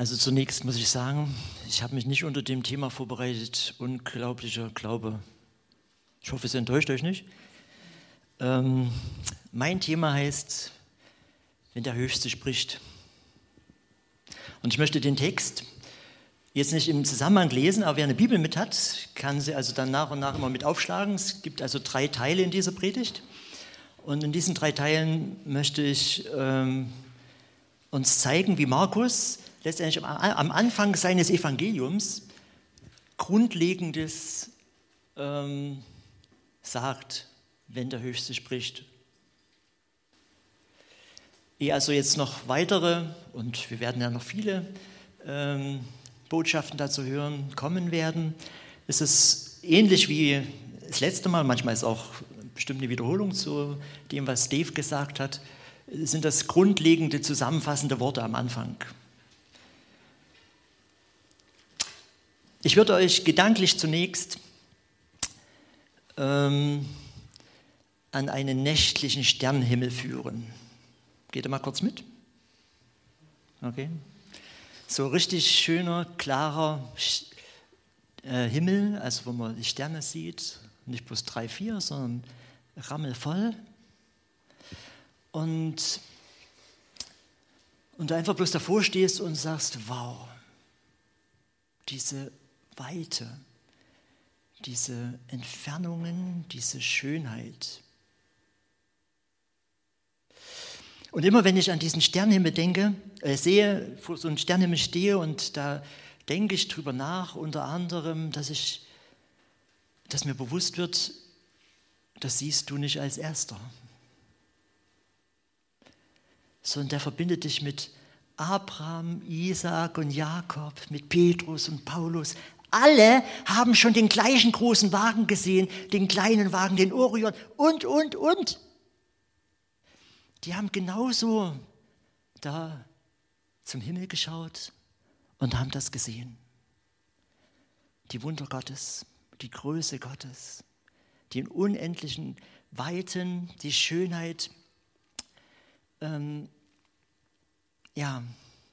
Also zunächst muss ich sagen, ich habe mich nicht unter dem Thema vorbereitet, unglaublicher Glaube. Ich hoffe, es enttäuscht euch nicht. Ähm, mein Thema heißt, wenn der Höchste spricht. Und ich möchte den Text jetzt nicht im Zusammenhang lesen, aber wer eine Bibel mit hat, kann sie also dann nach und nach immer mit aufschlagen. Es gibt also drei Teile in dieser Predigt. Und in diesen drei Teilen möchte ich ähm, uns zeigen, wie Markus letztendlich am Anfang seines Evangeliums Grundlegendes ähm, sagt, wenn der Höchste spricht. Ehe also jetzt noch weitere, und wir werden ja noch viele ähm, Botschaften dazu hören, kommen werden, ist es ähnlich wie das letzte Mal, manchmal ist auch bestimmt eine Wiederholung zu dem, was Dave gesagt hat, sind das grundlegende, zusammenfassende Worte am Anfang. Ich würde euch gedanklich zunächst ähm, an einen nächtlichen Sternenhimmel führen. Geht ihr mal kurz mit? Okay. So richtig schöner, klarer äh, Himmel, also wo man die Sterne sieht, nicht bloß drei, vier, sondern rammelvoll. Und, und du einfach bloß davor stehst und sagst, wow, diese Weite, diese Entfernungen, diese Schönheit. Und immer wenn ich an diesen Sternenhimmel denke, äh, sehe, vor so einem Sternenhimmel stehe und da denke ich drüber nach, unter anderem, dass ich, dass mir bewusst wird, das siehst du nicht als Erster, sondern der verbindet dich mit Abraham, Isaac und Jakob, mit Petrus und Paulus. Alle haben schon den gleichen großen Wagen gesehen, den kleinen Wagen, den Orion und, und, und. Die haben genauso da zum Himmel geschaut und haben das gesehen. Die Wunder Gottes, die Größe Gottes, den unendlichen Weiten, die Schönheit. Ähm, ja,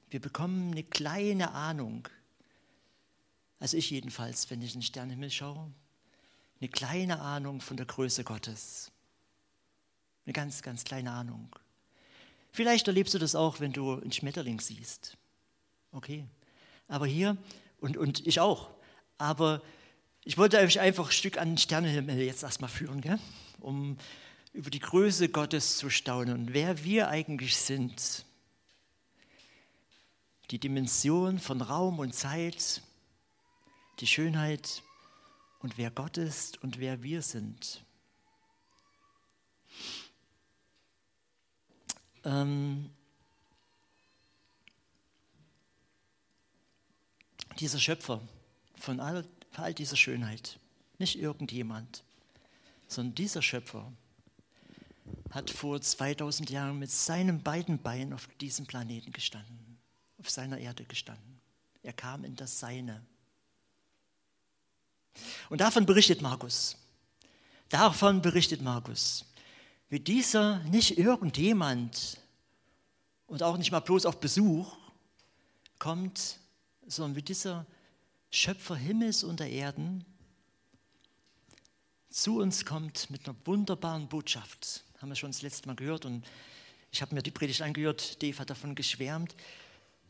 wir bekommen eine kleine Ahnung, also ich jedenfalls, wenn ich in den Sternenhimmel schaue, eine kleine Ahnung von der Größe Gottes. Eine ganz, ganz kleine Ahnung. Vielleicht erlebst du das auch, wenn du einen Schmetterling siehst. Okay. Aber hier, und, und ich auch, aber ich wollte euch einfach ein Stück an den Sternenhimmel jetzt erstmal führen, gell? um über die Größe Gottes zu staunen und wer wir eigentlich sind. Die Dimension von Raum und Zeit, die Schönheit und wer Gott ist und wer wir sind. Ähm, dieser Schöpfer von all, von all dieser Schönheit, nicht irgendjemand, sondern dieser Schöpfer hat vor 2000 Jahren mit seinen beiden Beinen auf diesem Planeten gestanden, auf seiner Erde gestanden. Er kam in das Seine. Und davon berichtet Markus. Davon berichtet Markus. Wie dieser nicht irgendjemand und auch nicht mal bloß auf Besuch kommt, sondern wie dieser Schöpfer Himmels und der Erden zu uns kommt mit einer wunderbaren Botschaft. Haben wir schon das letzte Mal gehört und ich habe mir die Predigt angehört, Dave hat davon geschwärmt,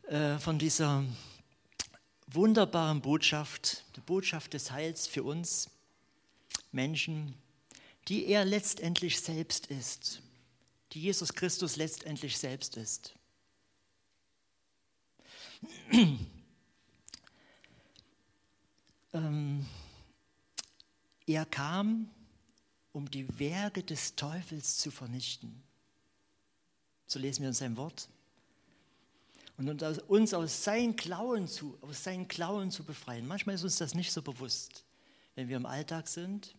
äh, von dieser wunderbaren Botschaft, der Botschaft des Heils für uns Menschen, die er letztendlich selbst ist, die Jesus Christus letztendlich selbst ist. ähm, er kam, um die Werke des Teufels zu vernichten. So lesen wir in seinem Wort und uns aus seinen, Klauen zu, aus seinen Klauen zu befreien. Manchmal ist uns das nicht so bewusst, wenn wir im Alltag sind.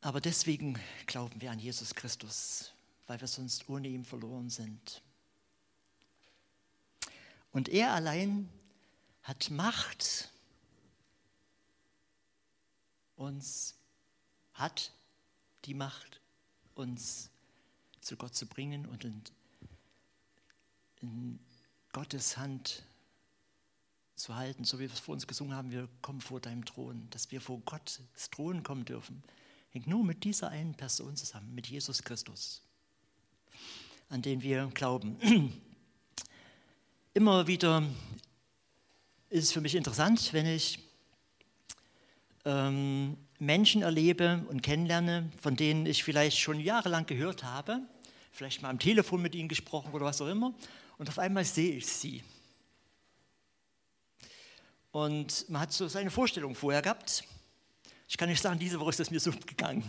Aber deswegen glauben wir an Jesus Christus, weil wir sonst ohne ihn verloren sind. Und er allein hat Macht, uns, hat die Macht, uns zu Gott zu bringen und in Gottes Hand zu halten, so wie wir es vor uns gesungen haben, wir kommen vor deinem Thron, dass wir vor Gottes Thron kommen dürfen, hängt nur mit dieser einen Person zusammen, mit Jesus Christus, an den wir glauben. Immer wieder ist es für mich interessant, wenn ich ähm, Menschen erlebe und kennenlerne, von denen ich vielleicht schon jahrelang gehört habe, vielleicht mal am Telefon mit ihnen gesprochen oder was auch immer, und auf einmal sehe ich sie. Und man hat so seine Vorstellung vorher gehabt. Ich kann nicht sagen, diese Woche ist es mir so gegangen.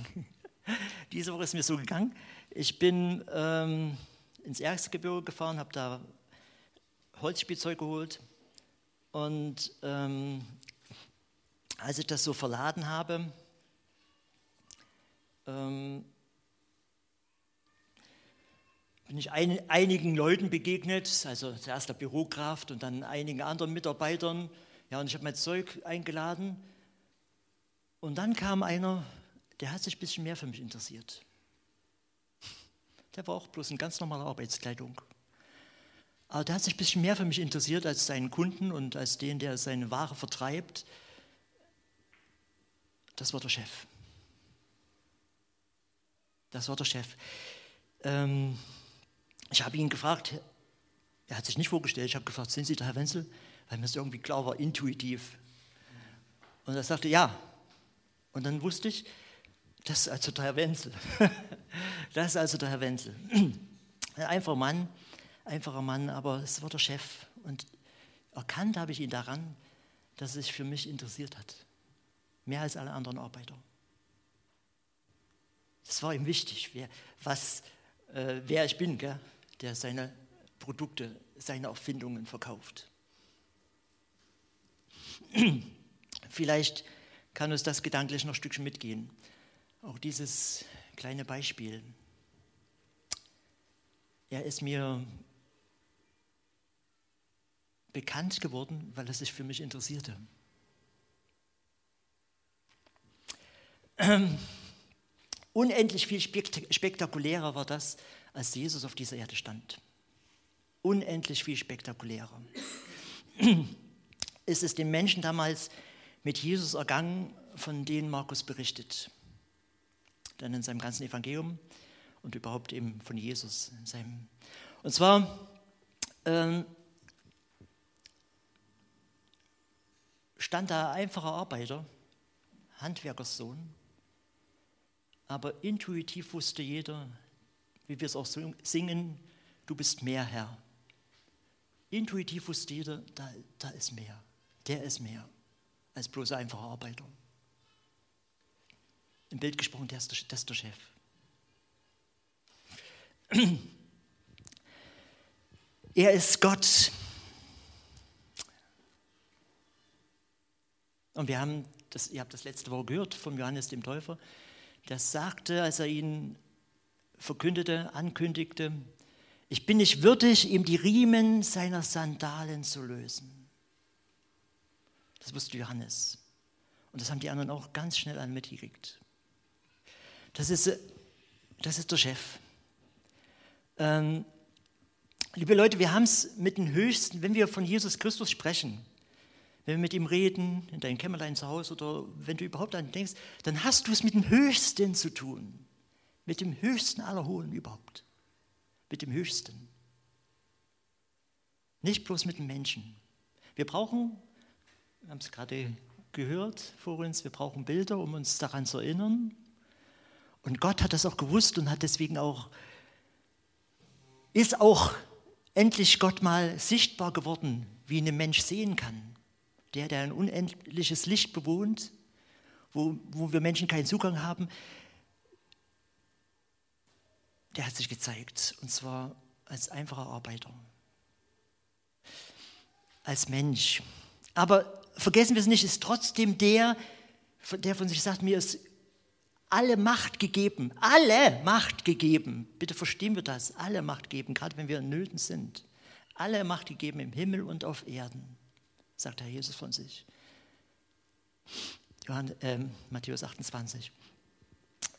diese Woche ist es mir so gegangen. Ich bin ähm, ins Erzgebirge gefahren, habe da Holzspielzeug geholt. Und ähm, als ich das so verladen habe, ähm, bin ich ein, einigen Leuten begegnet, also zuerst der Bürokraft und dann einigen anderen Mitarbeitern. Ja, und ich habe mein Zeug eingeladen. Und dann kam einer, der hat sich ein bisschen mehr für mich interessiert. Der war auch bloß in ganz normaler Arbeitskleidung. Aber der hat sich ein bisschen mehr für mich interessiert als seinen Kunden und als den, der seine Ware vertreibt. Das war der Chef. Das war der Chef. Ähm, ich habe ihn gefragt, er hat sich nicht vorgestellt, ich habe gefragt, sind Sie der Herr Wenzel? Weil mir das irgendwie klar war, intuitiv. Und er sagte, ja. Und dann wusste ich, das ist also der Herr Wenzel. das ist also der Herr Wenzel. Ein einfacher Mann, einfacher Mann, aber es war der Chef. Und erkannt habe ich ihn daran, dass er sich für mich interessiert hat. Mehr als alle anderen Arbeiter. Das war ihm wichtig, wer, was, äh, wer ich bin, gell? Der seine Produkte, seine Erfindungen verkauft. Vielleicht kann uns das gedanklich noch ein Stückchen mitgehen. Auch dieses kleine Beispiel. Er ist mir bekannt geworden, weil er sich für mich interessierte. Ähm, unendlich viel spektakulärer war das, als Jesus auf dieser Erde stand. Unendlich viel spektakulärer. Ist es den Menschen damals mit Jesus ergangen, von denen Markus berichtet. Dann in seinem ganzen Evangelium und überhaupt eben von Jesus. und zwar ähm, stand da ein einfacher Arbeiter, Handwerkerssohn, aber intuitiv wusste jeder, wie wir es auch singen, du bist mehr Herr. Intuitiv wusste jeder, da, da ist mehr, der ist mehr als bloß ein einfacher Arbeiter. Im Bild gesprochen, der ist der, das ist der Chef. Er ist Gott. Und wir haben das, ihr habt das letzte Woche gehört vom Johannes dem Täufer, der sagte, als er ihn verkündete, ankündigte, ich bin nicht würdig, ihm die Riemen seiner Sandalen zu lösen. Das wusste Johannes. Und das haben die anderen auch ganz schnell an mitgekriegt. Das ist, das ist der Chef. Ähm, liebe Leute, wir haben es mit den Höchsten, wenn wir von Jesus Christus sprechen, wenn wir mit ihm reden, in deinem Kämmerlein zu Hause oder wenn du überhaupt an ihn denkst, dann hast du es mit dem Höchsten zu tun. Mit dem Höchsten aller Hohen überhaupt. Mit dem Höchsten. Nicht bloß mit dem Menschen. Wir brauchen, wir haben es gerade gehört vor uns, wir brauchen Bilder, um uns daran zu erinnern. Und Gott hat das auch gewusst und hat deswegen auch, ist auch endlich Gott mal sichtbar geworden, wie ein Mensch sehen kann der, der ein unendliches Licht bewohnt, wo, wo wir Menschen keinen Zugang haben, der hat sich gezeigt. Und zwar als einfacher Arbeiter, als Mensch. Aber vergessen wir es nicht, ist trotzdem der, der von sich sagt, mir ist alle Macht gegeben, alle Macht gegeben. Bitte verstehen wir das, alle Macht gegeben, gerade wenn wir in Nöten sind. Alle Macht gegeben im Himmel und auf Erden sagt Herr Jesus von sich. Johann, äh, Matthäus 28.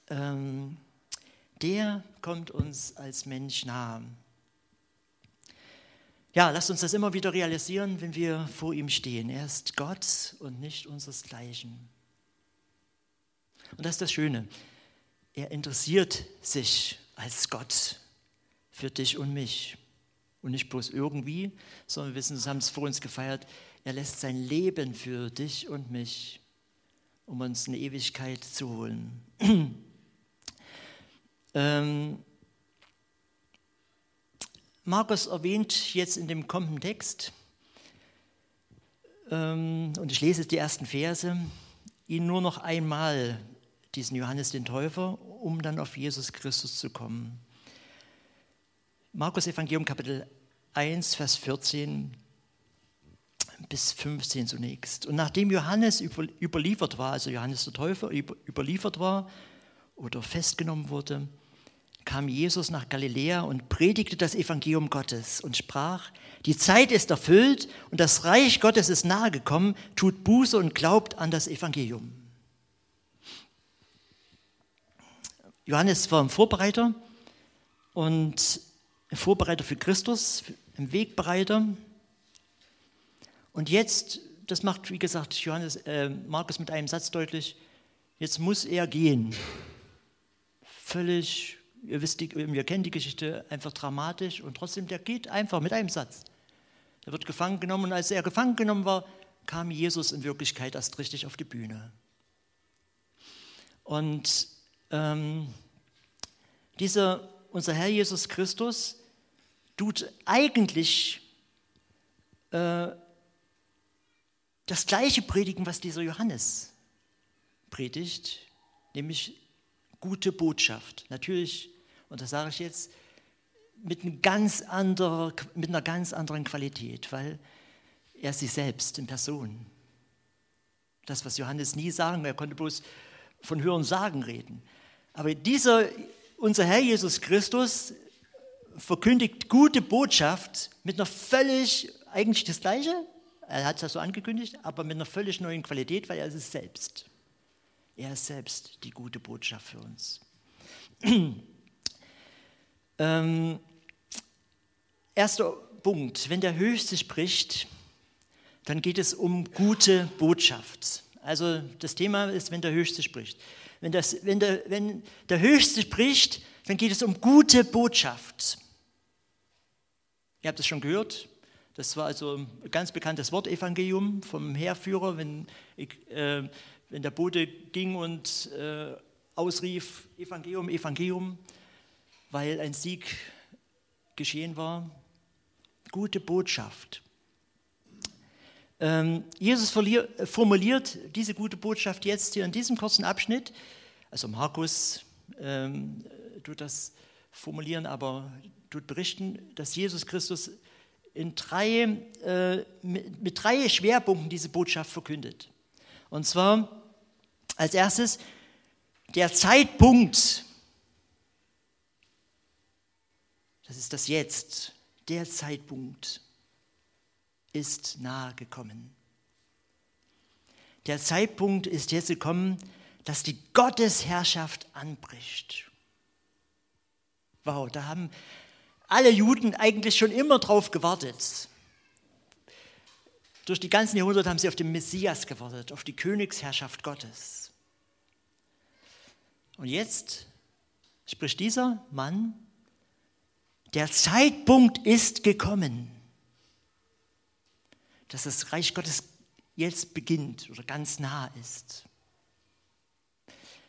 Ähm, der kommt uns als Mensch nahe. Ja, lasst uns das immer wieder realisieren, wenn wir vor ihm stehen. Er ist Gott und nicht unseresgleichen. Und das ist das Schöne. Er interessiert sich als Gott für dich und mich. Und nicht bloß irgendwie, sondern wir wissen, wir haben es vor uns gefeiert, er lässt sein Leben für dich und mich, um uns eine Ewigkeit zu holen. ähm, Markus erwähnt jetzt in dem kommenden Text, ähm, und ich lese die ersten Verse, ihn nur noch einmal, diesen Johannes den Täufer, um dann auf Jesus Christus zu kommen. Markus Evangelium Kapitel 1, Vers 14 bis 15 zunächst. Und nachdem Johannes überliefert war, also Johannes der Täufer überliefert war oder festgenommen wurde, kam Jesus nach Galiläa und predigte das Evangelium Gottes und sprach, die Zeit ist erfüllt und das Reich Gottes ist nahegekommen, tut Buße und glaubt an das Evangelium. Johannes war ein Vorbereiter und ein Vorbereiter für Christus, ein Wegbereiter. Und jetzt, das macht, wie gesagt, Johannes, äh, Markus mit einem Satz deutlich, jetzt muss er gehen. Völlig Ihr wisst, wir kennen die Geschichte einfach dramatisch und trotzdem, der geht einfach mit einem Satz. Er wird gefangen genommen und als er gefangen genommen war, kam Jesus in Wirklichkeit erst richtig auf die Bühne. Und ähm, dieser, unser Herr Jesus Christus tut eigentlich äh, das gleiche predigen, was dieser Johannes predigt, nämlich gute Botschaft. Natürlich, und das sage ich jetzt, mit, ein ganz anderer, mit einer ganz anderen Qualität, weil er sich selbst in Person. Das, was Johannes nie sagen, er konnte bloß von Hören sagen reden. Aber dieser, unser Herr Jesus Christus, verkündigt gute Botschaft mit einer völlig, eigentlich das Gleiche, er hat es ja so angekündigt, aber mit einer völlig neuen Qualität, weil er ist es selbst. Er selbst die gute Botschaft für uns. ähm, erster Punkt, wenn der Höchste spricht, dann geht es um gute Botschaft. Also das Thema ist, wenn der Höchste spricht. Wenn, das, wenn, der, wenn der Höchste spricht, dann geht es um gute Botschaft. Ihr habt es schon gehört. Das war also ein ganz bekanntes Wort, Evangelium vom Heerführer. Wenn, äh, wenn der Bote ging und äh, ausrief, Evangelium, Evangelium, weil ein Sieg geschehen war. Gute Botschaft. Ähm, Jesus formuliert diese gute Botschaft jetzt hier in diesem kurzen Abschnitt. Also Markus ähm, tut das formulieren, aber tut berichten, dass Jesus Christus in drei, äh, mit, mit drei Schwerpunkten diese Botschaft verkündet. Und zwar als erstes, der Zeitpunkt, das ist das Jetzt, der Zeitpunkt ist nahe gekommen. Der Zeitpunkt ist jetzt gekommen, dass die Gottesherrschaft anbricht. Wow, da haben alle Juden eigentlich schon immer drauf gewartet. Durch die ganzen Jahrhunderte haben sie auf den Messias gewartet, auf die Königsherrschaft Gottes. Und jetzt spricht dieser Mann, der Zeitpunkt ist gekommen, dass das Reich Gottes jetzt beginnt oder ganz nah ist.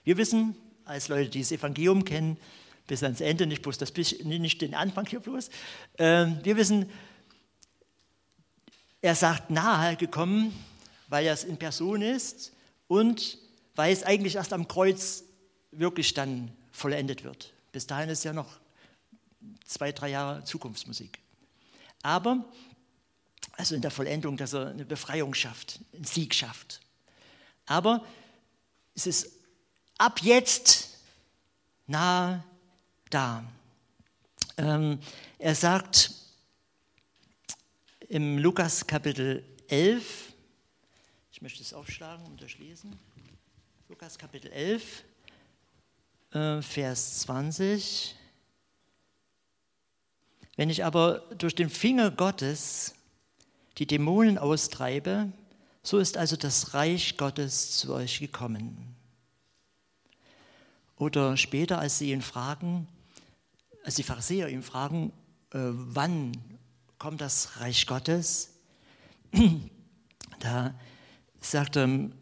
Wir wissen, als Leute, die das Evangelium kennen, bis ans Ende, nicht bloß das nicht den Anfang hier bloß, äh, wir wissen, er sagt nahe gekommen, weil er es in Person ist und weil es eigentlich erst am Kreuz wirklich dann vollendet wird. Bis dahin ist ja noch zwei, drei Jahre Zukunftsmusik. Aber, also in der Vollendung, dass er eine Befreiung schafft, einen Sieg schafft. Aber es ist ab jetzt nahe da. Ähm, er sagt im Lukas Kapitel 11, ich möchte es aufschlagen und durchlesen, Lukas Kapitel 11, äh, Vers 20. Wenn ich aber durch den Finger Gottes die Dämonen austreibe, so ist also das Reich Gottes zu euch gekommen. Oder später, als sie ihn fragen, als die Pharisäer ihn fragen, äh, wann kommt das Reich Gottes, da sagt ähm,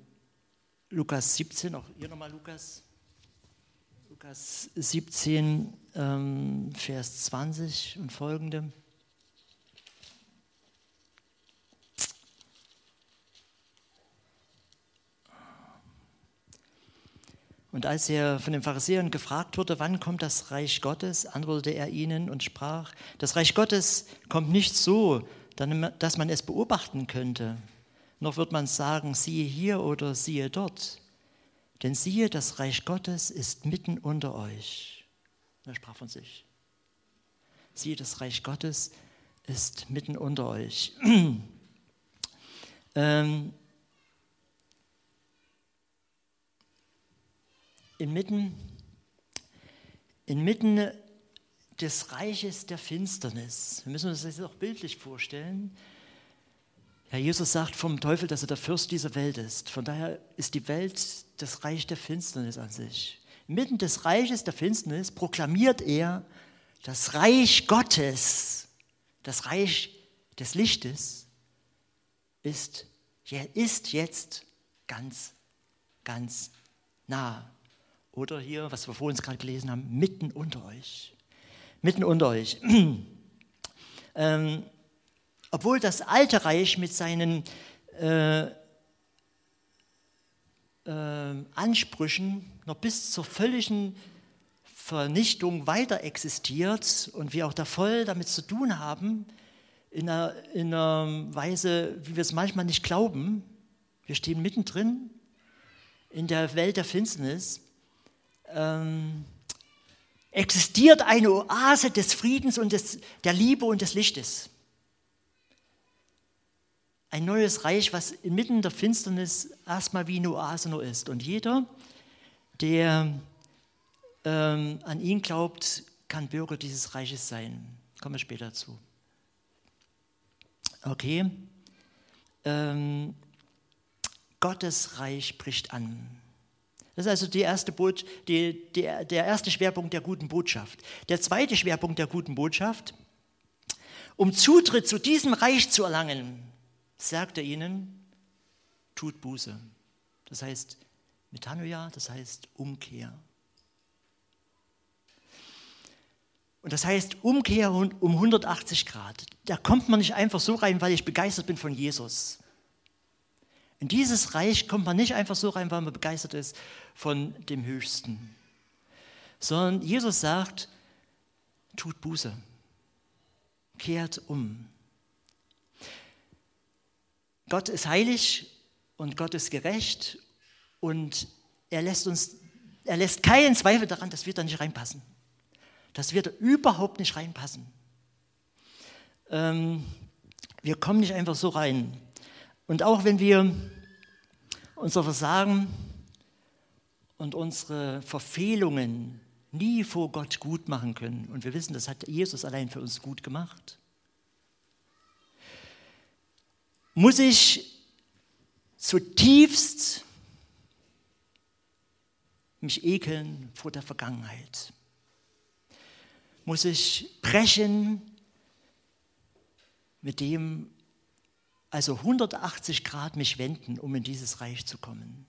Lukas 17, auch hier nochmal Lukas, Lukas 17, ähm, Vers 20 und folgende. Und als er von den Pharisäern gefragt wurde, wann kommt das Reich Gottes, antwortete er ihnen und sprach, das Reich Gottes kommt nicht so, dass man es beobachten könnte, noch wird man sagen, siehe hier oder siehe dort. Denn siehe, das Reich Gottes ist mitten unter euch. Er sprach von sich. Siehe, das Reich Gottes ist mitten unter euch. ähm, inmitten, inmitten des Reiches der Finsternis. Wir müssen uns das jetzt auch bildlich vorstellen. Herr Jesus sagt vom Teufel, dass er der Fürst dieser Welt ist. Von daher ist die Welt das Reich der Finsternis an sich. Mitten des Reiches der Finsternis proklamiert er das Reich Gottes, das Reich des Lichtes ist, ist jetzt ganz, ganz nah. Oder hier, was wir vor uns gerade gelesen haben, mitten unter euch. Mitten unter euch. ähm, obwohl das alte Reich mit seinen äh, äh, Ansprüchen noch bis zur völligen Vernichtung weiter existiert und wir auch da voll damit zu tun haben, in einer, in einer Weise, wie wir es manchmal nicht glauben. Wir stehen mittendrin in der Welt der Finsternis ähm, existiert eine Oase des Friedens und des, der Liebe und des Lichtes. Ein neues Reich, was inmitten der Finsternis erstmal wie eine Oase nur ist. Und jeder, der ähm, an ihn glaubt, kann Bürger dieses Reiches sein. Kommen wir später zu. Okay. Ähm, Gottes Reich bricht an. Das ist also die erste Boot, die, die, der erste Schwerpunkt der guten Botschaft. Der zweite Schwerpunkt der guten Botschaft, um Zutritt zu diesem Reich zu erlangen, sagt er ihnen, tut Buße. Das heißt Metanoia, das heißt Umkehr. Und das heißt Umkehr um 180 Grad. Da kommt man nicht einfach so rein, weil ich begeistert bin von Jesus. In dieses Reich kommt man nicht einfach so rein, weil man begeistert ist von dem Höchsten, sondern Jesus sagt, tut Buße, kehrt um. Gott ist heilig und Gott ist gerecht und er lässt uns, er lässt keinen Zweifel daran, dass wir da nicht reinpassen, dass wir da überhaupt nicht reinpassen. Ähm, wir kommen nicht einfach so rein. Und auch wenn wir unser Versagen und unsere Verfehlungen nie vor Gott gut machen können, und wir wissen, das hat Jesus allein für uns gut gemacht, muss ich zutiefst mich ekeln vor der Vergangenheit. Muss ich brechen mit dem, also 180 Grad mich wenden, um in dieses Reich zu kommen.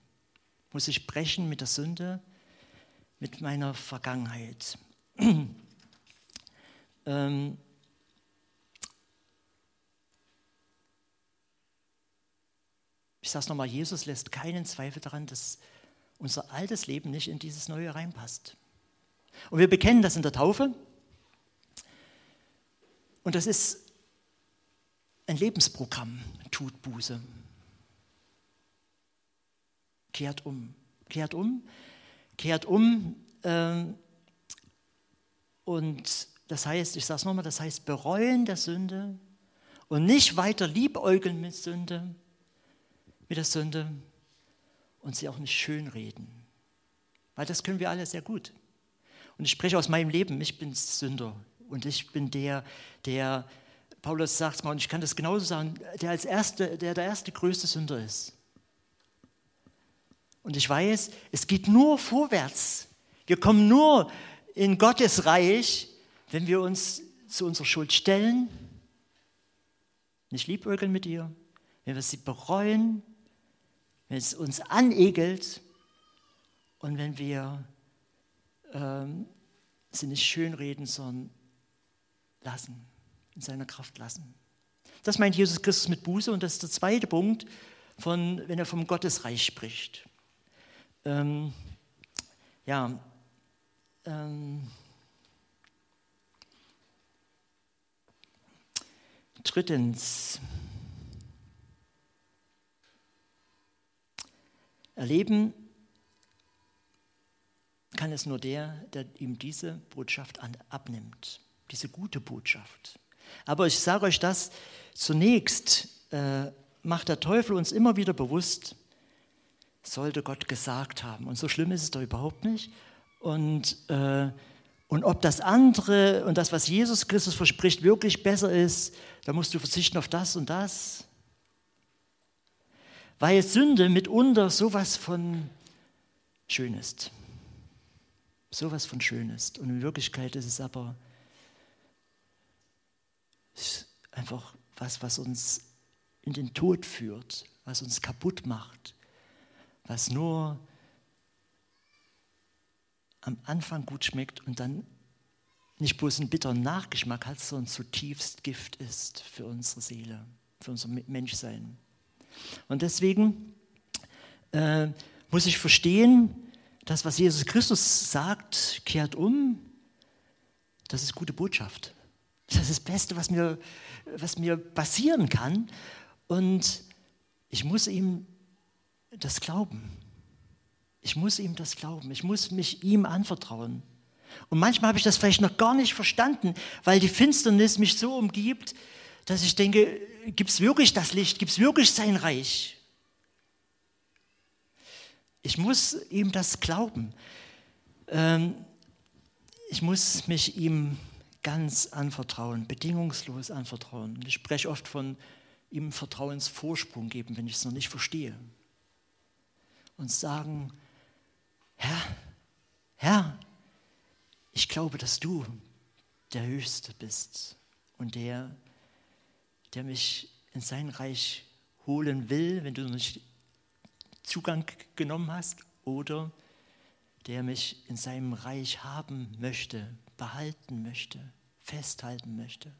Muss ich brechen mit der Sünde, mit meiner Vergangenheit. ähm, ich sage es nochmal, Jesus lässt keinen Zweifel daran, dass unser altes Leben nicht in dieses neue reinpasst. Und wir bekennen das in der Taufe. Und das ist ein Lebensprogramm, tut Buße. Kehrt um, kehrt um, kehrt um. Ähm, und das heißt, ich sage es nochmal, das heißt bereuen der Sünde und nicht weiter liebäugeln mit Sünde, mit der Sünde und sie auch nicht schönreden. Weil das können wir alle sehr gut. Und ich spreche aus meinem Leben, ich bin Sünder Und ich bin der, der, Paulus sagt es mal, und ich kann das genauso sagen, der als erste, der der erste größte Sünder ist. Und ich weiß, es geht nur vorwärts. Wir kommen nur in Gottes Reich, wenn wir uns zu unserer Schuld stellen, nicht liebäugeln mit ihr, wenn wir sie bereuen, wenn es uns anegelt und wenn wir ähm, sie nicht schönreden, sondern lassen, in seiner Kraft lassen. Das meint Jesus Christus mit Buße und das ist der zweite Punkt, von, wenn er vom Gottesreich spricht. Ähm, ja, ähm, drittens, erleben kann es nur der, der ihm diese Botschaft abnimmt, diese gute Botschaft. Aber ich sage euch das, zunächst äh, macht der Teufel uns immer wieder bewusst, sollte Gott gesagt haben. Und so schlimm ist es doch überhaupt nicht. Und, äh, und ob das andere und das, was Jesus Christus verspricht, wirklich besser ist, da musst du verzichten auf das und das. Weil Sünde mitunter sowas von schön ist. Sowas von schön ist. Und in Wirklichkeit ist es aber einfach was, was uns in den Tod führt, was uns kaputt macht, was nur am Anfang gut schmeckt und dann nicht bloß einen bitteren Nachgeschmack hat, sondern zutiefst Gift ist für unsere Seele, für unser Menschsein. Und deswegen äh, muss ich verstehen, das, was Jesus Christus sagt, kehrt um, das ist gute Botschaft. Das ist das Beste, was mir, was mir passieren kann. Und ich muss ihm das glauben. Ich muss ihm das glauben. Ich muss mich ihm anvertrauen. Und manchmal habe ich das vielleicht noch gar nicht verstanden, weil die Finsternis mich so umgibt, dass ich denke, gibt es wirklich das Licht? Gibt es wirklich sein Reich? Ich muss ihm das glauben. Ähm, ich muss mich ihm ganz anvertrauen, bedingungslos anvertrauen. Ich spreche oft von ihm Vertrauensvorsprung geben, wenn ich es noch nicht verstehe und sagen, Herr, Herr, ich glaube, dass du der Höchste bist und der, der mich in sein Reich holen will, wenn du nicht Zugang genommen hast, oder der mich in seinem Reich haben möchte, behalten möchte, festhalten möchte.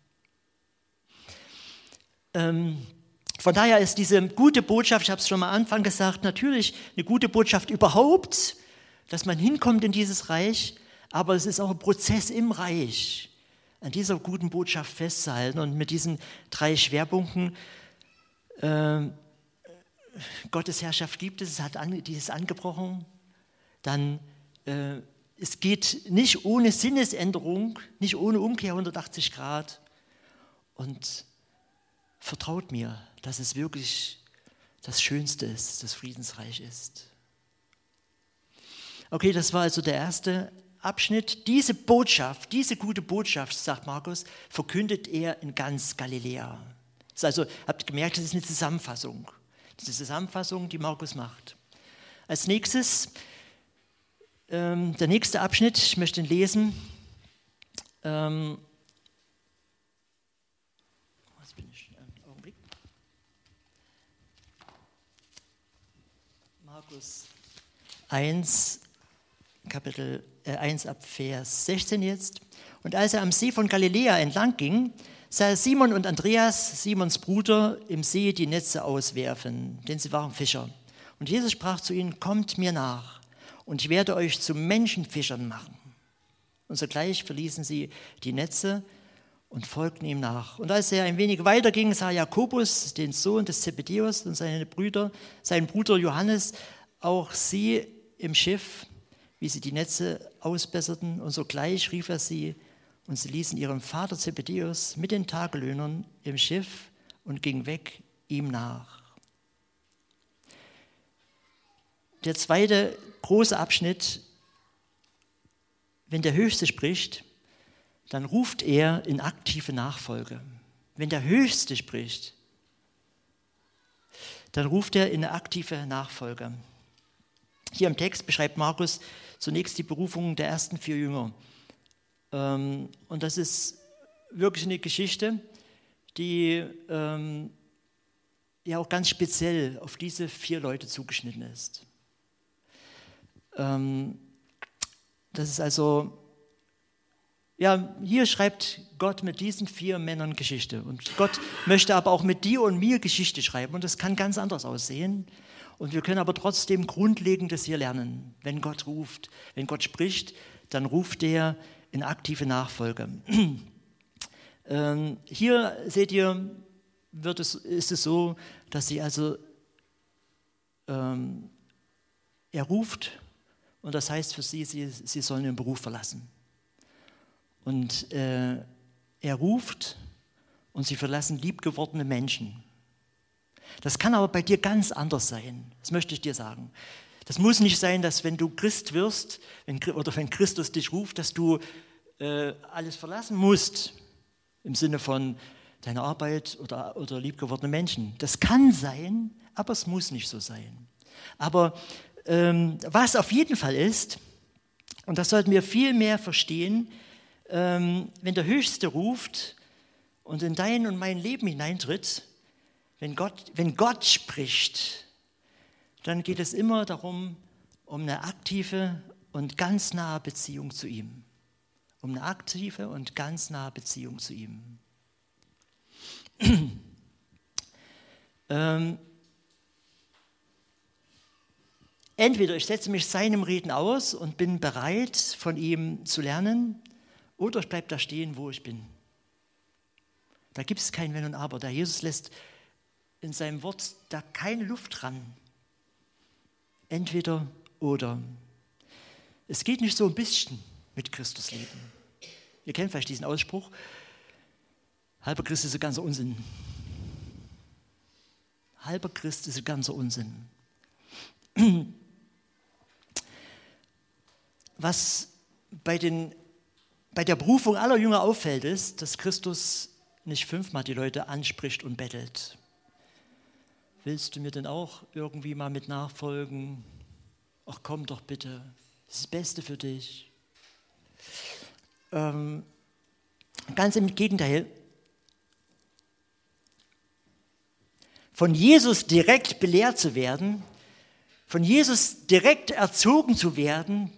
Ähm, von daher ist diese gute Botschaft, ich habe es schon am Anfang gesagt, natürlich eine gute Botschaft überhaupt, dass man hinkommt in dieses Reich, aber es ist auch ein Prozess im Reich, an dieser guten Botschaft festzuhalten. Und mit diesen drei Schwerpunkten, äh, Gottes Herrschaft gibt es, es hat an, die ist angebrochen, dann äh, es geht nicht ohne Sinnesänderung, nicht ohne Umkehr 180 Grad. Und vertraut mir, dass es wirklich das Schönste ist, das Friedensreich ist. Okay, das war also der erste Abschnitt. Diese Botschaft, diese gute Botschaft, sagt Markus, verkündet er in ganz Galiläa. Das ist also, habt ihr gemerkt, das ist eine Zusammenfassung. Das Zusammenfassung, die Markus macht. Als nächstes, ähm, der nächste Abschnitt, ich möchte ihn lesen. Ähm, Markus 1, Kapitel äh, 1 ab Vers 16 jetzt. Und als er am See von Galiläa entlang ging, sah er Simon und Andreas, Simons Bruder, im See die Netze auswerfen, denn sie waren Fischer. Und Jesus sprach zu ihnen, kommt mir nach, und ich werde euch zu Menschenfischern machen. Und sogleich verließen sie die Netze und folgten ihm nach. Und als er ein wenig weiter ging, sah Jakobus, den Sohn des Zebedeus, und seine Brüder, seinen Bruder Johannes, auch sie im Schiff, wie sie die Netze ausbesserten. Und sogleich rief er sie, und sie ließen ihren Vater Zebedeus mit den Tagelöhnern im Schiff und ging weg ihm nach. Der zweite große Abschnitt, wenn der Höchste spricht, dann ruft er in aktive Nachfolge. Wenn der Höchste spricht, dann ruft er in eine aktive Nachfolge. Hier im Text beschreibt Markus zunächst die Berufung der ersten vier Jünger. Ähm, und das ist wirklich eine Geschichte, die ähm, ja auch ganz speziell auf diese vier Leute zugeschnitten ist. Ähm, das ist also, ja, hier schreibt Gott mit diesen vier Männern Geschichte. Und Gott möchte aber auch mit dir und mir Geschichte schreiben. Und das kann ganz anders aussehen. Und wir können aber trotzdem Grundlegendes hier lernen. Wenn Gott ruft, wenn Gott spricht, dann ruft er in aktive Nachfolge. Ähm, hier seht ihr, wird es, ist es so, dass sie also, ähm, er ruft und das heißt für sie, sie, sie sollen den Beruf verlassen. Und äh, er ruft und sie verlassen liebgewordene Menschen. Das kann aber bei dir ganz anders sein. Das möchte ich dir sagen. Das muss nicht sein, dass wenn du Christ wirst wenn, oder wenn Christus dich ruft, dass du äh, alles verlassen musst im Sinne von deiner Arbeit oder, oder liebgewordene Menschen. Das kann sein, aber es muss nicht so sein. Aber ähm, was auf jeden Fall ist, und das sollten wir viel mehr verstehen, ähm, wenn der Höchste ruft und in dein und mein Leben hineintritt, wenn Gott, wenn Gott spricht, dann geht es immer darum, um eine aktive und ganz nahe Beziehung zu ihm. Um eine aktive und ganz nahe Beziehung zu ihm. ähm, entweder ich setze mich seinem Reden aus und bin bereit, von ihm zu lernen, oder ich bleibe da stehen, wo ich bin. Da gibt es kein Wenn und Aber. Der Jesus lässt in seinem Wort da keine Luft dran. Entweder oder. Es geht nicht so ein bisschen mit Christus leben. Ihr kennt vielleicht diesen Ausspruch, halber Christ ist ein ganzer Unsinn. Halber Christ ist ein ganzer Unsinn. Was bei, den, bei der Berufung aller Jünger auffällt, ist, dass Christus nicht fünfmal die Leute anspricht und bettelt willst du mir denn auch irgendwie mal mit nachfolgen? Ach komm doch bitte, das ist das Beste für dich. Ähm, ganz im Gegenteil, von Jesus direkt belehrt zu werden, von Jesus direkt erzogen zu werden,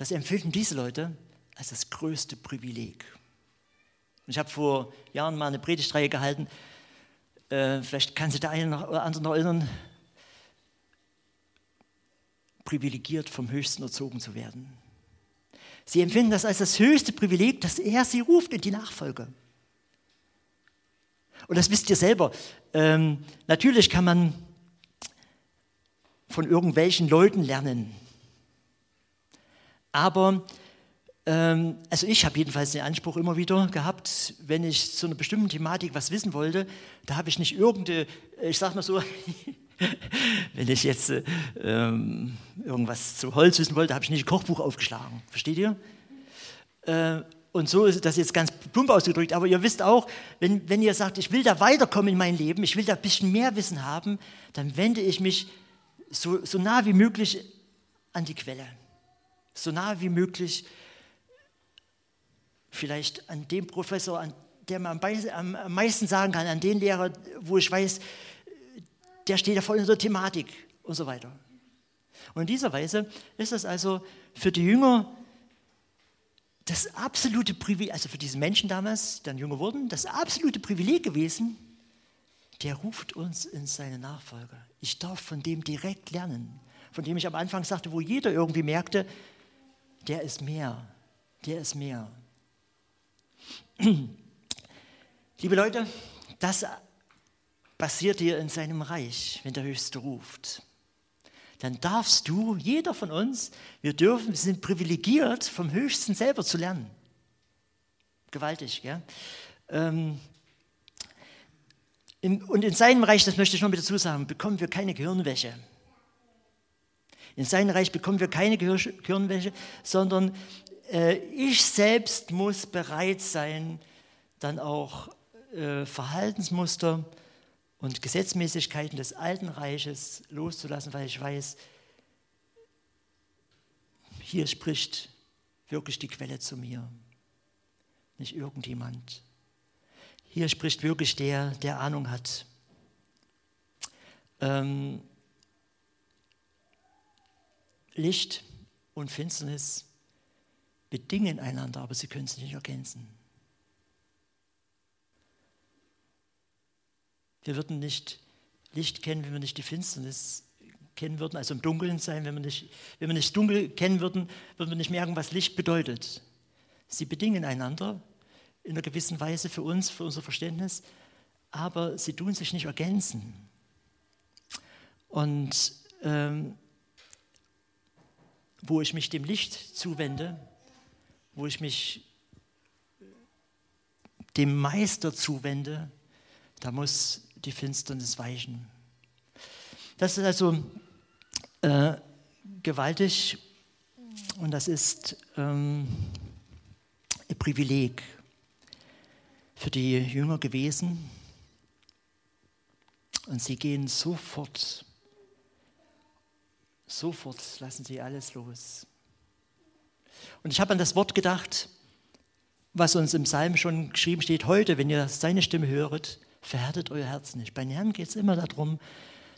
das empfinden diese Leute als das größte Privileg. Ich habe vor Jahren mal eine Predigtreihe gehalten, äh, vielleicht kann sich der eine oder andere noch erinnern, privilegiert vom Höchsten erzogen zu werden. Sie empfinden das als das höchste Privileg, dass er sie ruft in die Nachfolge. Und das wisst ihr selber. Ähm, natürlich kann man von irgendwelchen Leuten lernen. Aber ähm, also ich habe jedenfalls den Anspruch immer wieder gehabt, wenn ich zu einer bestimmten Thematik was wissen wollte, da habe ich nicht irgendeine, ich sage mal so, wenn ich jetzt ähm, irgendwas zu Holz wissen wollte, habe ich nicht ein Kochbuch aufgeschlagen. Versteht ihr? Äh, und so ist das jetzt ganz plump ausgedrückt. Aber ihr wisst auch, wenn, wenn ihr sagt, ich will da weiterkommen in mein Leben, ich will da ein bisschen mehr Wissen haben, dann wende ich mich so, so nah wie möglich an die Quelle. So nah wie möglich vielleicht an dem Professor, an dem man am meisten sagen kann, an den Lehrer, wo ich weiß, der steht da voll in der Thematik und so weiter. Und in dieser Weise ist es also für die Jünger das absolute Privileg, also für diese Menschen damals, die dann Jünger wurden, das absolute Privileg gewesen, der ruft uns in seine Nachfolge. Ich darf von dem direkt lernen, von dem ich am Anfang sagte, wo jeder irgendwie merkte, der ist mehr, der ist mehr. Liebe Leute, das passiert dir in seinem Reich, wenn der Höchste ruft. Dann darfst du, jeder von uns, wir dürfen, wir sind privilegiert, vom Höchsten selber zu lernen. Gewaltig, gell? Ähm, in, und in seinem Reich, das möchte ich noch mit dazu sagen, bekommen wir keine Gehirnwäsche. In seinem Reich bekommen wir keine Gehirnwäsche, sondern äh, ich selbst muss bereit sein, dann auch äh, Verhaltensmuster und Gesetzmäßigkeiten des alten Reiches loszulassen, weil ich weiß, hier spricht wirklich die Quelle zu mir, nicht irgendjemand. Hier spricht wirklich der, der Ahnung hat. Ähm, Licht und Finsternis bedingen einander, aber sie können sich nicht ergänzen. Wir würden nicht Licht kennen, wenn wir nicht die Finsternis kennen würden, also im Dunkeln sein, wenn wir nicht, wenn wir nicht dunkel kennen würden, würden wir nicht merken, was Licht bedeutet. Sie bedingen einander in einer gewissen Weise für uns, für unser Verständnis, aber sie tun sich nicht ergänzen. Und ähm, wo ich mich dem Licht zuwende, wo ich mich dem Meister zuwende, da muss die Finsternis weichen. Das ist also äh, gewaltig und das ist ähm, ein Privileg für die Jünger gewesen. Und sie gehen sofort, sofort lassen sie alles los. Und ich habe an das Wort gedacht, was uns im Psalm schon geschrieben steht, heute, wenn ihr seine Stimme höret, verhärtet euer Herz nicht. Bei Herrn geht es immer darum,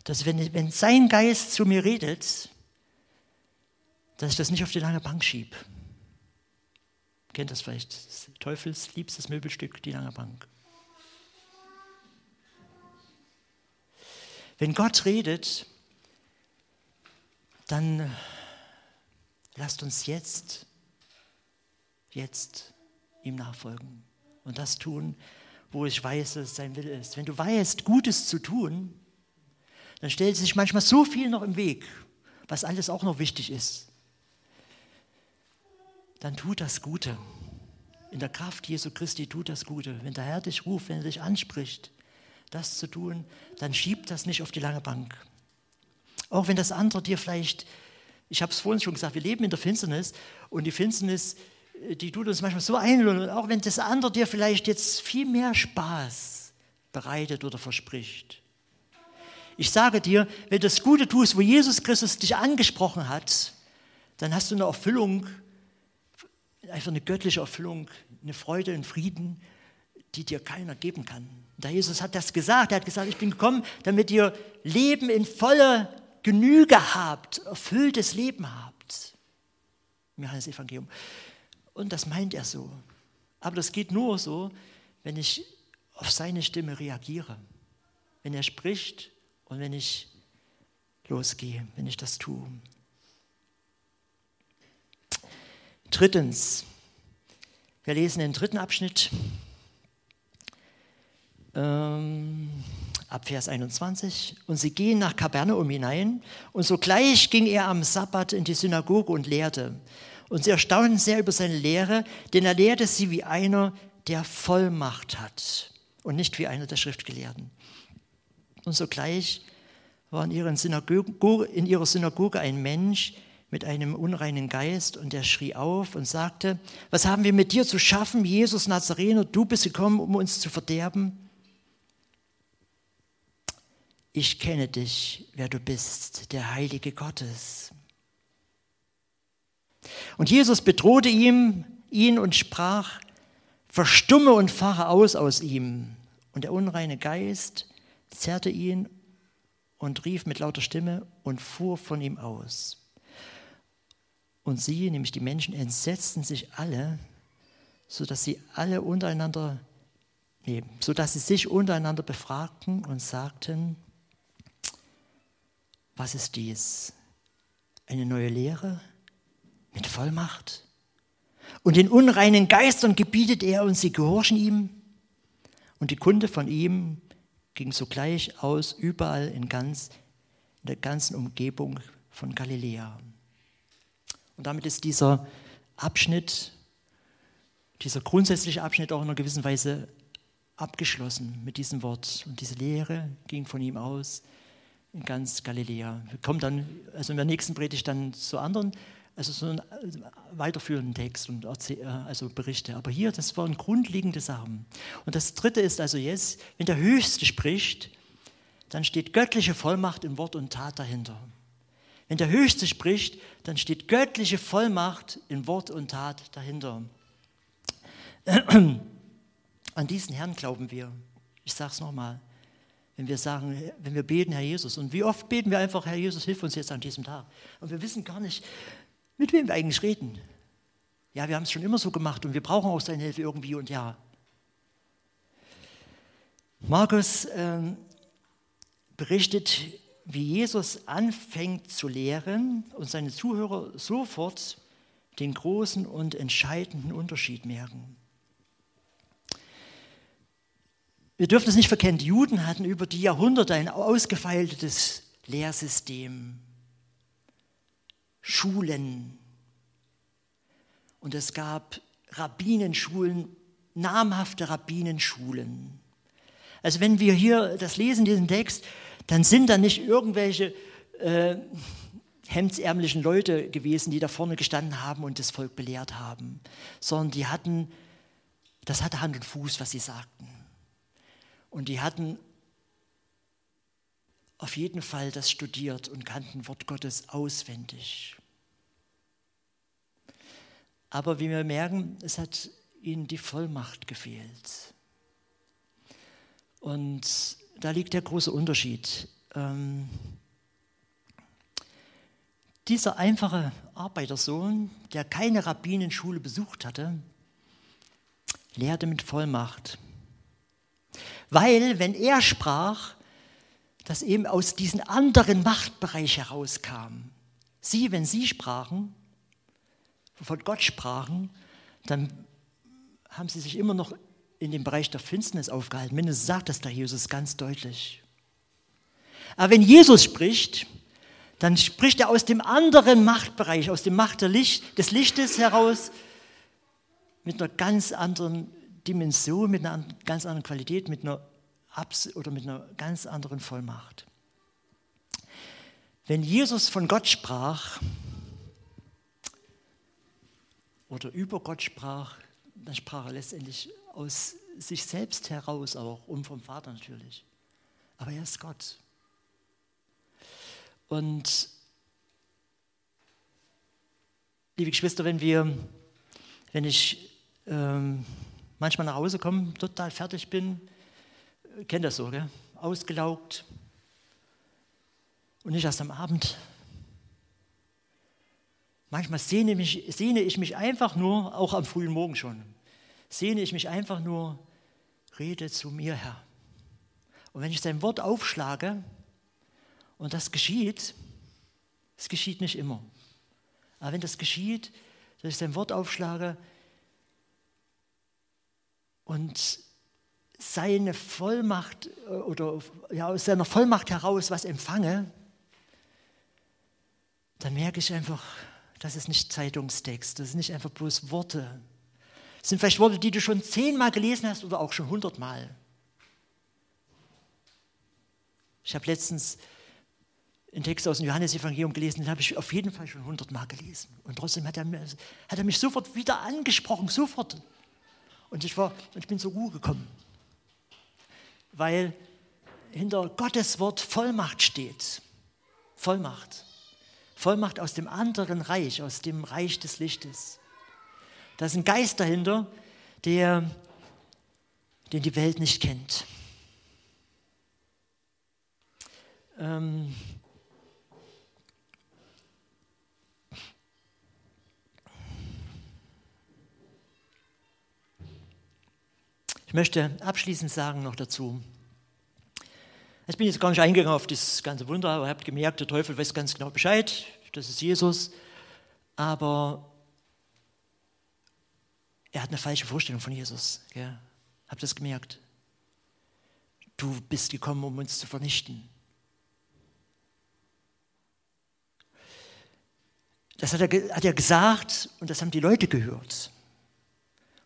dass wenn, wenn sein Geist zu mir redet, dass ich das nicht auf die lange Bank schiebe. Kennt das vielleicht? Das Teufels liebstes Möbelstück, die lange Bank. Wenn Gott redet, dann lasst uns jetzt, jetzt ihm nachfolgen und das tun, wo ich weiß, dass es sein Wille ist. Wenn du weißt, Gutes zu tun, dann stellt sich manchmal so viel noch im Weg, was alles auch noch wichtig ist. Dann tut das Gute. In der Kraft Jesu Christi tut das Gute. Wenn der Herr dich ruft, wenn er dich anspricht, das zu tun, dann schiebt das nicht auf die lange Bank. Auch wenn das andere dir vielleicht, ich habe es vorhin schon gesagt, wir leben in der Finsternis und die Finsternis die tut uns manchmal so einlullen, auch wenn das andere dir vielleicht jetzt viel mehr Spaß bereitet oder verspricht. Ich sage dir, wenn du das Gute tust, wo Jesus Christus dich angesprochen hat, dann hast du eine Erfüllung, einfach eine göttliche Erfüllung, eine Freude, einen Frieden, die dir keiner geben kann. Da Jesus hat das gesagt, er hat gesagt, ich bin gekommen, damit ihr Leben in voller Genüge habt, erfülltes Leben habt. Im Johannes Evangelium. Und das meint er so. Aber das geht nur so, wenn ich auf seine Stimme reagiere. Wenn er spricht und wenn ich losgehe, wenn ich das tue. Drittens, wir lesen den dritten Abschnitt ähm, ab Vers 21. Und sie gehen nach Kapernaum hinein und sogleich ging er am Sabbat in die Synagoge und lehrte. Und sie erstaunen sehr über seine Lehre, denn er lehrte sie wie einer, der Vollmacht hat und nicht wie einer der Schriftgelehrten. Und sogleich war in in ihrer Synagoge ein Mensch mit einem unreinen Geist und der schrie auf und sagte, was haben wir mit dir zu schaffen, Jesus Nazarener, du bist gekommen, um uns zu verderben? Ich kenne dich, wer du bist, der Heilige Gottes. Und Jesus bedrohte ihm, ihn und sprach, verstumme und fahre aus aus ihm. Und der unreine Geist zerrte ihn und rief mit lauter Stimme und fuhr von ihm aus. Und sie, nämlich die Menschen, entsetzten sich alle, sodass sie alle untereinander, nee, sodass sie sich untereinander befragten und sagten, was ist dies? Eine neue Lehre? mit Vollmacht. Und den unreinen Geistern gebietet er und sie gehorchen ihm. Und die Kunde von ihm ging sogleich aus überall in, ganz, in der ganzen Umgebung von Galiläa. Und damit ist dieser Abschnitt, dieser grundsätzliche Abschnitt auch in einer gewissen Weise abgeschlossen mit diesem Wort. Und diese Lehre ging von ihm aus in ganz Galiläa. Wir kommen dann, also in der nächsten Predigt dann zu anderen also so einen weiterführenden Text und also Berichte. Aber hier, das waren grundlegende Sachen. Und das dritte ist also jetzt, wenn der Höchste spricht, dann steht göttliche Vollmacht in Wort und Tat dahinter. Wenn der Höchste spricht, dann steht göttliche Vollmacht in Wort und Tat dahinter. An diesen Herrn glauben wir. Ich sage es nochmal. Wenn wir sagen, wenn wir beten, Herr Jesus, und wie oft beten wir einfach, Herr Jesus, hilf uns jetzt an diesem Tag. Und wir wissen gar nicht, mit wem wir eigentlich reden. Ja, wir haben es schon immer so gemacht und wir brauchen auch seine Hilfe irgendwie und ja. Markus ähm, berichtet, wie Jesus anfängt zu lehren und seine Zuhörer sofort den großen und entscheidenden Unterschied merken. Wir dürfen es nicht verkennen, die Juden hatten über die Jahrhunderte ein ausgefeiltes Lehrsystem, Schulen. Und es gab Rabbinenschulen, namhafte Rabbinenschulen. Also wenn wir hier das lesen, diesen Text, dann sind da nicht irgendwelche äh, hemdsärmlichen Leute gewesen, die da vorne gestanden haben und das Volk belehrt haben, sondern die hatten, das hatte Hand und Fuß, was sie sagten. Und die hatten auf jeden Fall das studiert und kannten Wort Gottes auswendig. Aber wie wir merken, es hat ihnen die Vollmacht gefehlt. Und da liegt der große Unterschied. Ähm, dieser einfache Arbeitersohn, der keine Rabbinenschule besucht hatte, lehrte mit Vollmacht. Weil, wenn er sprach, das eben aus diesem anderen Machtbereich herauskam. Sie, wenn sie sprachen, von Gott sprachen, dann haben sie sich immer noch in dem Bereich der Finsternis aufgehalten. Mindestens sagt das der Jesus ganz deutlich. Aber wenn Jesus spricht, dann spricht er aus dem anderen Machtbereich, aus dem Macht Licht, des Lichtes heraus, mit einer ganz anderen Dimension, mit einer ganz anderen Qualität, mit einer Abs oder mit einer ganz anderen Vollmacht. Wenn Jesus von Gott sprach oder über Gott sprach, dann sprach er letztendlich aus sich selbst heraus auch und vom Vater natürlich. Aber er ist Gott. Und liebe Geschwister, wenn wir, wenn ich ähm, manchmal nach Hause komme, total fertig bin, kennt das so, gell? ausgelaugt und nicht erst am Abend. Manchmal sehne, mich, sehne ich mich einfach nur, auch am frühen Morgen schon, sehne ich mich einfach nur, rede zu mir, Herr. Und wenn ich dein Wort aufschlage, und das geschieht, es geschieht nicht immer, aber wenn das geschieht, dass ich dein Wort aufschlage und seine Vollmacht äh, oder ja, aus seiner Vollmacht heraus was empfange, dann merke ich einfach, das ist nicht Zeitungstext, das sind nicht einfach bloß Worte, das sind vielleicht Worte, die du schon zehnmal gelesen hast oder auch schon hundertmal. Ich habe letztens einen Text aus dem Johannesevangelium gelesen, den habe ich auf jeden Fall schon hundertmal gelesen. Und trotzdem hat er, hat er mich sofort wieder angesprochen, sofort. Und ich, war, ich bin zur Ruhe gekommen, weil hinter Gottes Wort Vollmacht steht. Vollmacht. Vollmacht aus dem anderen Reich, aus dem Reich des Lichtes. Da ist ein Geist dahinter, der, den die Welt nicht kennt. Ähm ich möchte abschließend sagen noch dazu, ich bin jetzt gar nicht eingegangen auf das ganze Wunder, aber ihr habt gemerkt, der Teufel weiß ganz genau Bescheid, das ist Jesus. Aber er hat eine falsche Vorstellung von Jesus. Gell? Habt ihr das gemerkt? Du bist gekommen, um uns zu vernichten. Das hat er, hat er gesagt und das haben die Leute gehört.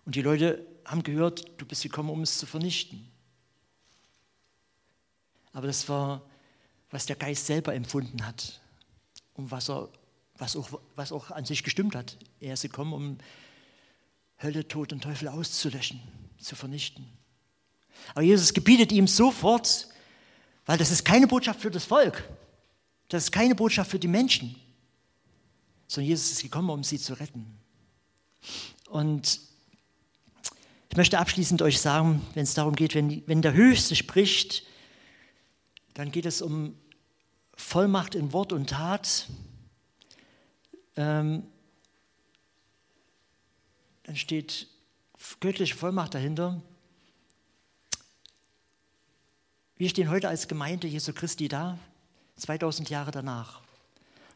Und die Leute haben gehört, du bist gekommen, um es zu vernichten. Aber das war, was der Geist selber empfunden hat und was er was auch, was auch an sich gestimmt hat. Er ist gekommen, um Hölle, Tod und Teufel auszulöschen, zu vernichten. Aber Jesus gebietet ihm sofort, weil das ist keine Botschaft für das Volk, das ist keine Botschaft für die Menschen, sondern Jesus ist gekommen, um sie zu retten. Und ich möchte abschließend euch sagen, wenn es darum geht, wenn, wenn der Höchste spricht, dann geht es um Vollmacht in Wort und Tat. Ähm, dann steht göttliche Vollmacht dahinter. Wir stehen heute als Gemeinde Jesu Christi da, 2000 Jahre danach.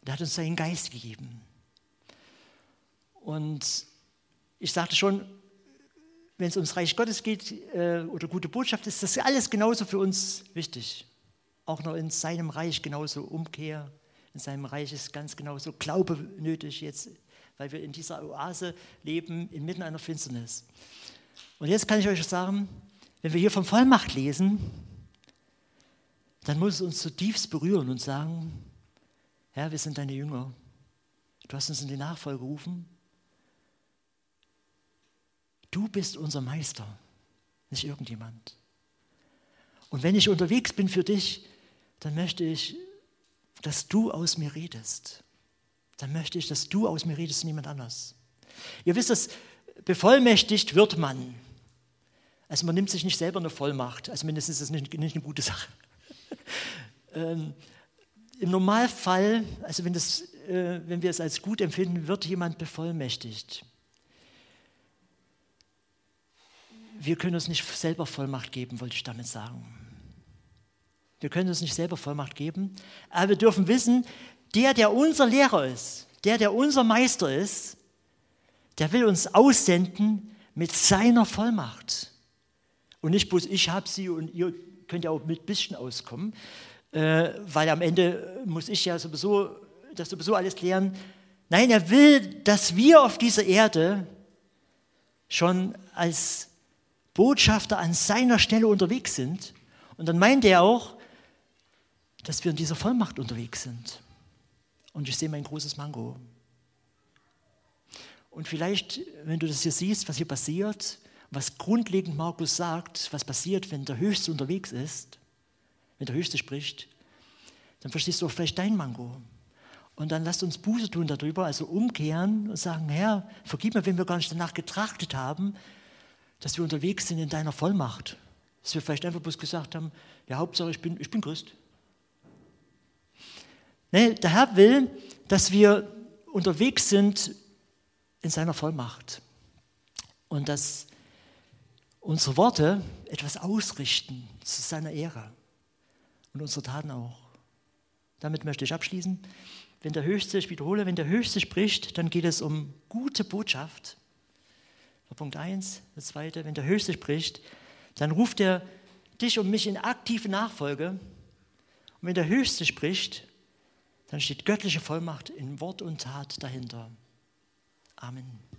Und er hat uns seinen Geist gegeben. Und ich sagte schon, wenn es ums Reich Gottes geht äh, oder gute Botschaft, ist das alles genauso für uns wichtig. Auch noch in seinem Reich genauso Umkehr. In seinem Reich ist ganz genauso Glaube nötig jetzt, weil wir in dieser Oase leben, inmitten einer Finsternis. Und jetzt kann ich euch sagen, wenn wir hier von Vollmacht lesen, dann muss es uns zutiefst berühren und sagen, Herr, wir sind deine Jünger. Du hast uns in die Nachfolge gerufen Du bist unser Meister, nicht irgendjemand. Und wenn ich unterwegs bin für dich, dann möchte ich, dass du aus mir redest. Dann möchte ich, dass du aus mir redest niemand anders. Ihr wisst es, bevollmächtigt wird man. Also man nimmt sich nicht selber eine Vollmacht. Also mindestens ist das nicht, nicht eine gute Sache. ähm, Im Normalfall, also wenn, das, äh, wenn wir es als gut empfinden, wird jemand bevollmächtigt. Wir können uns nicht selber Vollmacht geben, wollte ich damit sagen. Wir können uns nicht selber Vollmacht geben, aber wir dürfen wissen, der, der unser Lehrer ist, der, der unser Meister ist, der will uns aussenden mit seiner Vollmacht. Und nicht bloß ich habe sie und ihr könnt ja auch mit bisschen auskommen, äh, weil am Ende muss ich ja sowieso das sowieso alles klären. Nein, er will, dass wir auf dieser Erde schon als Botschafter an seiner Stelle unterwegs sind. Und dann meint er auch, dass wir in dieser Vollmacht unterwegs sind. Und ich sehe mein großes Mango. Und vielleicht, wenn du das hier siehst, was hier passiert, was grundlegend Markus sagt, was passiert, wenn der Höchste unterwegs ist, wenn der Höchste spricht, dann verstehst du auch vielleicht dein Mango. Und dann lasst uns Buße tun darüber, also umkehren und sagen, Herr, vergib mir, wenn wir gar nicht danach getrachtet haben, dass wir unterwegs sind in deiner Vollmacht. Dass wir vielleicht einfach bloß gesagt haben, ja, Hauptsache ich bin, ich bin Christ. Nee, der Herr will, dass wir unterwegs sind in seiner Vollmacht. Und dass unsere Worte etwas ausrichten zu seiner Ehre. Und unsere Taten auch. Damit möchte ich abschließen. Wenn der Höchste, ich wiederhole, wenn der Höchste spricht, dann geht es um gute Botschaft Punkt 1. Das zweite, wenn der Höchste spricht, dann ruft er dich und mich in aktive Nachfolge. Und wenn der Höchste spricht, dann steht göttliche Vollmacht in Wort und Tat dahinter. Amen.